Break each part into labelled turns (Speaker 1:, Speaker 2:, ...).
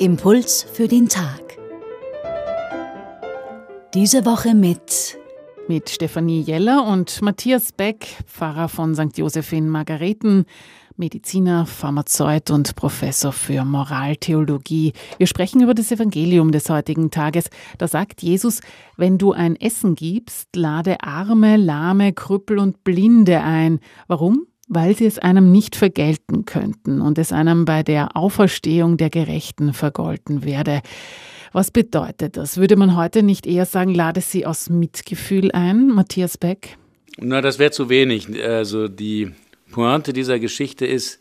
Speaker 1: Impuls für den Tag. Diese Woche mit
Speaker 2: mit Stefanie Jeller und Matthias Beck, Pfarrer von St. Joseph in Margareten, Mediziner, Pharmazeut und Professor für Moraltheologie. Wir sprechen über das Evangelium des heutigen Tages. Da sagt Jesus, wenn du ein Essen gibst, lade Arme, Lahme, Krüppel und Blinde ein. Warum? Weil sie es einem nicht vergelten könnten und es einem bei der Auferstehung der Gerechten vergolten werde. Was bedeutet das? Würde man heute nicht eher sagen, lade sie aus Mitgefühl ein, Matthias Beck?
Speaker 3: Na, das wäre zu wenig. Also die Pointe dieser Geschichte ist,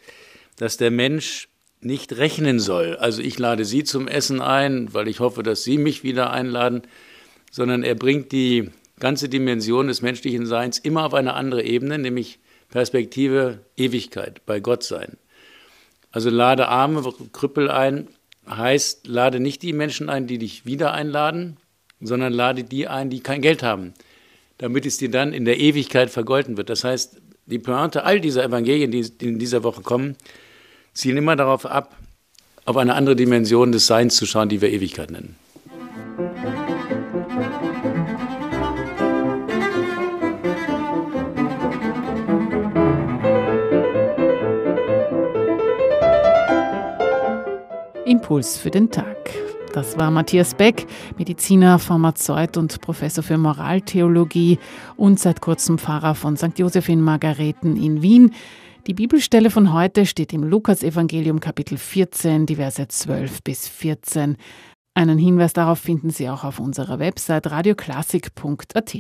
Speaker 3: dass der Mensch nicht rechnen soll. Also ich lade Sie zum Essen ein, weil ich hoffe, dass Sie mich wieder einladen, sondern er bringt die ganze Dimension des menschlichen Seins immer auf eine andere Ebene, nämlich Perspektive Ewigkeit, bei Gott sein. Also lade Arme, Krüppel ein, heißt, lade nicht die Menschen ein, die dich wieder einladen, sondern lade die ein, die kein Geld haben, damit es dir dann in der Ewigkeit vergolten wird. Das heißt, die Pointe all dieser Evangelien, die in dieser Woche kommen, zielen immer darauf ab, auf eine andere Dimension des Seins zu schauen, die wir Ewigkeit nennen.
Speaker 2: Impuls für den Tag. Das war Matthias Beck, Mediziner, Pharmazeut und Professor für Moraltheologie und seit kurzem Pfarrer von St. Joseph in Margareten in Wien. Die Bibelstelle von heute steht im Lukasevangelium Kapitel 14, die Verse 12 bis 14. Einen Hinweis darauf finden Sie auch auf unserer Website radioklassik.at.